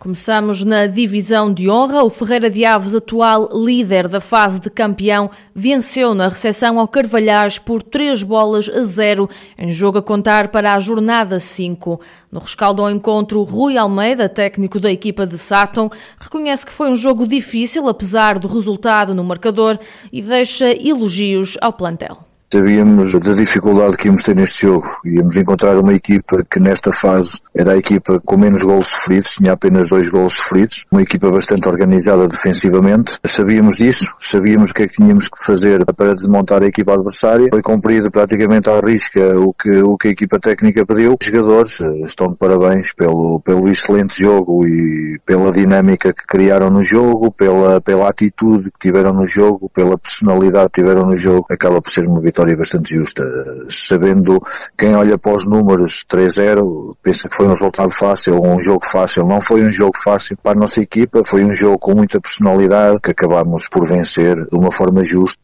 Começamos na divisão de honra. O Ferreira de Aves, atual líder da fase de campeão, venceu na recepção ao Carvalhais por 3 bolas a 0, em jogo a contar para a jornada 5. No rescaldo ao encontro, Rui Almeida, técnico da equipa de Sátão, reconhece que foi um jogo difícil, apesar do resultado no marcador, e deixa elogios ao plantel. Sabíamos da dificuldade que íamos ter neste jogo. Íamos encontrar uma equipa que nesta fase era a equipa com menos gols sofridos, tinha apenas dois gols sofridos, uma equipa bastante organizada defensivamente. Sabíamos disso, sabíamos o que é que tínhamos que fazer para desmontar a equipa adversária. Foi cumprido praticamente à risca o que, o que a equipa técnica pediu. Os jogadores eh, estão de parabéns pelo, pelo excelente jogo e pela dinâmica que criaram no jogo, pela, pela atitude que tiveram no jogo, pela personalidade que tiveram no jogo. Acaba por ser uma vitória vitória bastante justa. Sabendo quem olha para os números 3-0, pensa que foi um resultado fácil, um jogo fácil. Não foi um jogo fácil para a nossa equipa, foi um jogo com muita personalidade que acabámos por vencer de uma forma justa.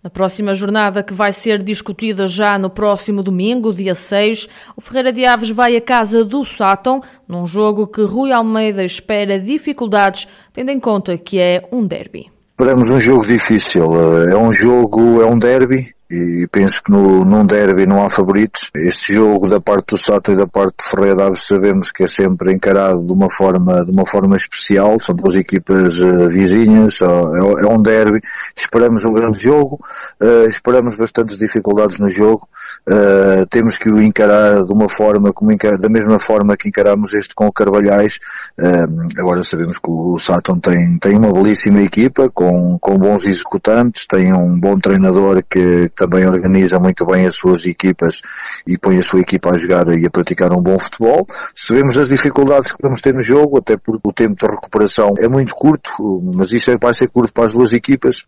Na próxima jornada, que vai ser discutida já no próximo domingo, dia 6, o Ferreira de Aves vai à casa do Sátão, num jogo que Rui Almeida espera dificuldades, tendo em conta que é um derby. Esperamos um jogo difícil. É um jogo, é um derby, e penso que no, num derby não há favoritos. Este jogo da parte do Sato e da parte do Ferreira Aves sabemos que é sempre encarado de uma forma, de uma forma especial, são duas equipas uh, vizinhas, uh, é, é, um derby, esperamos um grande jogo, uh, esperamos bastantes dificuldades no jogo, eh, temos que o encarar de uma forma, como encar, da mesma forma que encaramos este com o Carvalhais, agora sabemos que o Saturn tem, tem uma belíssima equipa, com, com bons executantes, tem um bom treinador que também organiza muito bem as suas equipas e põe a sua equipa a jogar e a praticar um bom futebol. Sabemos as dificuldades que vamos ter no jogo, até porque o tempo de recuperação é muito curto, mas isso é, vai ser curto para as duas equipas.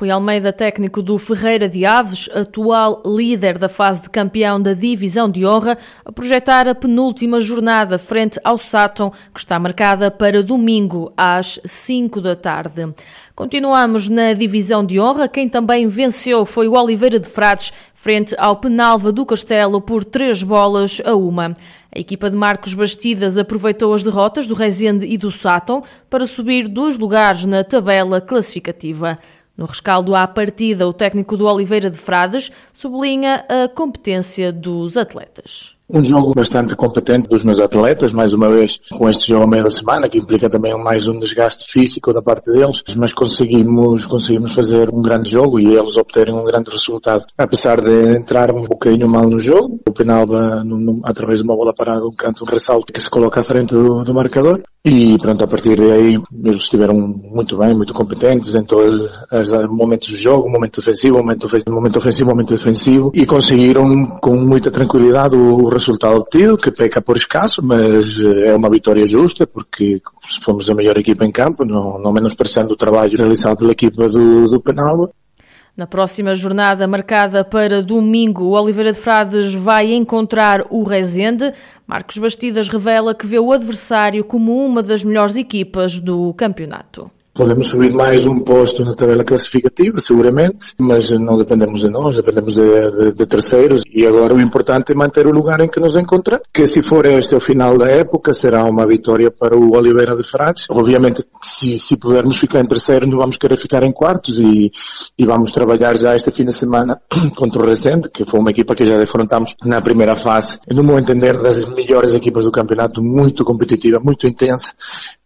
Rui Almeida, técnico do Ferreira de Aves, atual líder da fase de campeão da Divisão de Honra, a projetar a penúltima jornada frente ao Sátão, que está marcada para domingo às 5 da tarde. Continuamos na Divisão de Honra. Quem também venceu foi o Oliveira de Frades, frente ao Penalva do Castelo, por três bolas a uma. A equipa de Marcos Bastidas aproveitou as derrotas do Rezende e do Sátão para subir dois lugares na tabela classificativa. No rescaldo à partida, o técnico do Oliveira de Frades sublinha a competência dos atletas. Um jogo bastante competente dos meus atletas, mais uma vez com este jogo ao meio da semana, que implica também mais um desgaste físico da parte deles, mas conseguimos, conseguimos fazer um grande jogo e eles obterem um grande resultado. Apesar de entrar um bocadinho mal no jogo, o Penalba, através de uma bola parada, um canto, um ressalto que se coloca à frente do, do marcador, e pronto, a partir daí eles estiveram muito bem, muito competentes em todos os momentos do jogo, momento ofensivo, momento momento ofensivo, momento defensivo, e conseguiram com muita tranquilidade o resultado obtido, que peca por escasso, mas eh, é uma vitória justa, porque fomos a melhor equipa em campo, não, não menosprezando o trabalho realizado pela equipa do, do Penalba. Na próxima jornada, marcada para domingo, o Oliveira de Frades vai encontrar o Rezende. Marcos Bastidas revela que vê o adversário como uma das melhores equipas do campeonato. Podemos subir mais um posto na tabela classificativa, seguramente, mas não dependemos de nós, dependemos de, de, de, terceiros e agora o importante é manter o lugar em que nos encontramos, que se for este o final da época será uma vitória para o Oliveira de Frades. Obviamente, se, se pudermos ficar em terceiro, não vamos querer ficar em quartos e, e vamos trabalhar já este fim de semana contra o Resende, que foi uma equipa que já defrontamos na primeira fase, no meu entender, das melhores equipas do campeonato, muito competitiva, muito intensa,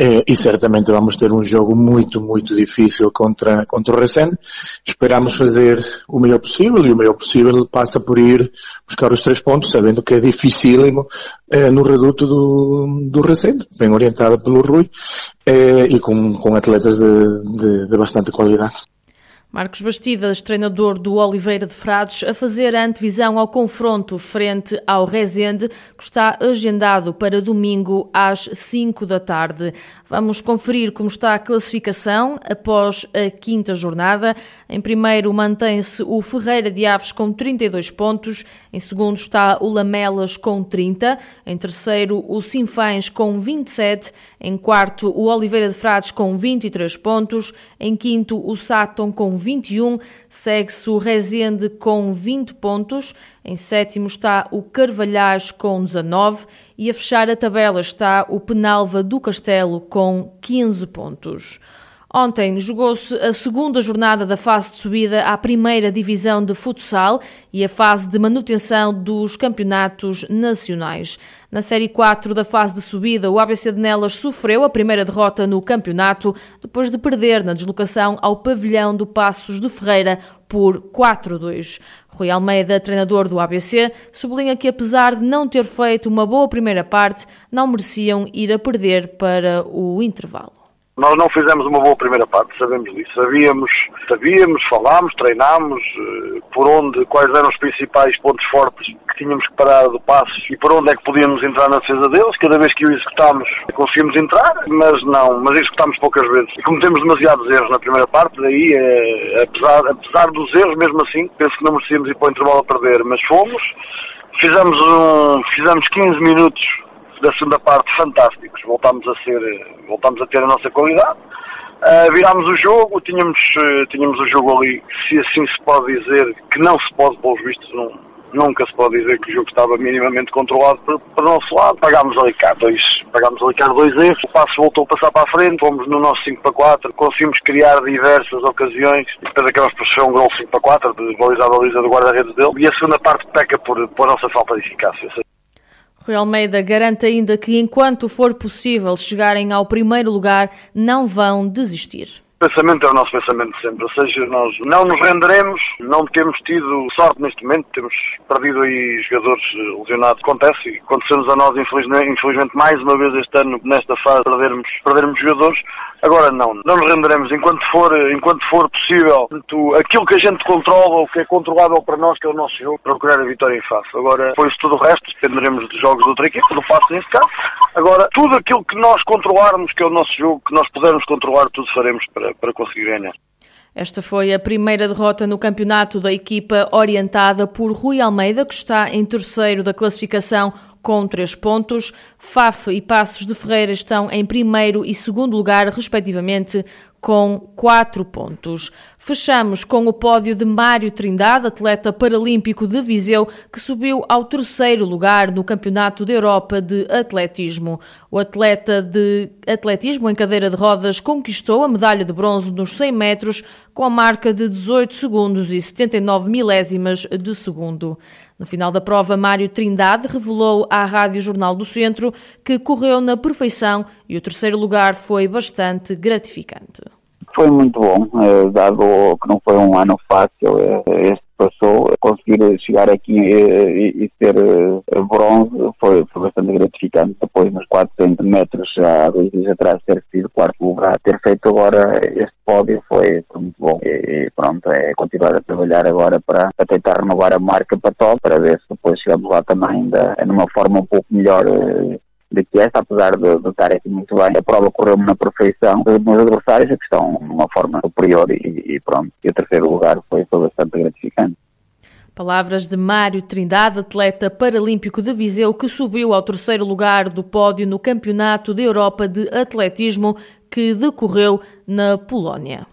eh, e certamente vamos ter um jogo muito, muito difícil contra, contra o Recende. Esperamos fazer o melhor possível e o melhor possível passa por ir buscar os três pontos, sabendo que é dificílimo eh, no reduto do, do Recende, bem orientado pelo Rui, eh, e com, com atletas de, de, de bastante qualidade. Marcos Bastidas, treinador do Oliveira de Frades, a fazer a antevisão ao confronto frente ao Rezende, que está agendado para domingo às 5 da tarde. Vamos conferir como está a classificação após a quinta jornada. Em primeiro mantém-se o Ferreira de Aves com 32 pontos, em segundo está o Lamelas com 30, em terceiro o Sinfães com 27, em quarto o Oliveira de Frades com 23 pontos, em quinto o Sátão com 21. Segue-se o Rezende com 20 pontos. Em sétimo está o Carvalhais com 19 e a fechar a tabela está o Penalva do Castelo com 15 pontos. Ontem jogou-se a segunda jornada da fase de subida à primeira divisão de futsal e a fase de manutenção dos campeonatos nacionais. Na Série 4 da fase de subida, o ABC de Nelas sofreu a primeira derrota no campeonato depois de perder na deslocação ao pavilhão do Passos de Ferreira por 4-2. Rui Almeida, treinador do ABC, sublinha que apesar de não ter feito uma boa primeira parte, não mereciam ir a perder para o intervalo. Nós não fizemos uma boa primeira parte, sabemos disso. Sabíamos, sabíamos, falámos, treinámos eh, por onde, quais eram os principais pontos fortes que tínhamos que parar do passo e por onde é que podíamos entrar na defesa deles. Cada vez que o executámos conseguimos entrar, mas não, mas executámos poucas vezes. E cometemos demasiados erros na primeira parte, daí, é, apesar, apesar dos erros, mesmo assim, penso que não merecíamos ir para o intervalo a perder, mas fomos. Fizemos, um, fizemos 15 minutos da segunda parte fantásticos. Voltámos a ser, voltámos a ter a nossa qualidade. Uh, virámos o jogo, tínhamos, uh, tínhamos o jogo ali, se assim se pode dizer, que não se pode, pelos vistos, não, nunca se pode dizer que o jogo estava minimamente controlado para, o nosso lado. Pagámos ali cá dois, pagámos ali cá dois erros, o passo voltou a passar para a frente, fomos no nosso 5 para 4, conseguimos criar diversas ocasiões e depois acabamos por ser um gol 5 para 4, de baliza a baliza do guarda-redes dele, e a segunda parte peca por, por nossa falta de eficácia. Rui Almeida garante ainda que, enquanto for possível chegarem ao primeiro lugar, não vão desistir. O pensamento é o nosso pensamento sempre, ou seja, nós não nos renderemos, não temos tido sorte neste momento, temos perdido aí jogadores lesionados, acontece, aconteceu-nos a nós infelizmente, infelizmente mais uma vez este ano, nesta fase, perdermos, perdermos jogadores, Agora não, não nos renderemos enquanto for, enquanto for possível. Aquilo que a gente controla, o que é controlável para nós, que é o nosso jogo, procurar a vitória em face. Agora, depois tudo o resto, dependeremos dos jogos de outra equipe, do passo neste caso. Agora, tudo aquilo que nós controlarmos, que é o nosso jogo, que nós pudermos controlar, tudo faremos para, para conseguir ganhar. Esta foi a primeira derrota no campeonato da equipa orientada por Rui Almeida, que está em terceiro da classificação com três pontos. FAF e Passos de Ferreira estão em primeiro e segundo lugar, respectivamente, com quatro pontos. Fechamos com o pódio de Mário Trindade, atleta paralímpico de Viseu, que subiu ao terceiro lugar no Campeonato da Europa de Atletismo. O atleta de atletismo em cadeira de rodas conquistou a medalha de bronze nos 100 metros com a marca de 18 segundos e 79 milésimas de segundo. No final da prova, Mário Trindade revelou à Rádio Jornal do Centro que correu na perfeição e o terceiro lugar foi bastante gratificante. Foi muito bom, eh, dado que não foi um ano fácil. Eh, este passou, conseguir chegar aqui e, e, ser uh, bronze foi, foi bastante gratificante. Depois, nos 400 metros, há dois dias atrás, ter sido quarto lugar, ter feito agora este pódio foi, foi muito bom. E, e, pronto, é continuar a trabalhar agora para, para, tentar renovar a marca para top, para ver se depois chegamos lá também ainda numa forma um pouco melhor. De que esta, apesar de, de estar aqui muito bem, a prova correu-me na perfeição. Os meus adversários que estão numa forma superior e, e pronto. E o terceiro lugar foi, foi bastante gratificante. Palavras de Mário Trindade, atleta paralímpico de Viseu, que subiu ao terceiro lugar do pódio no Campeonato da Europa de Atletismo que decorreu na Polónia.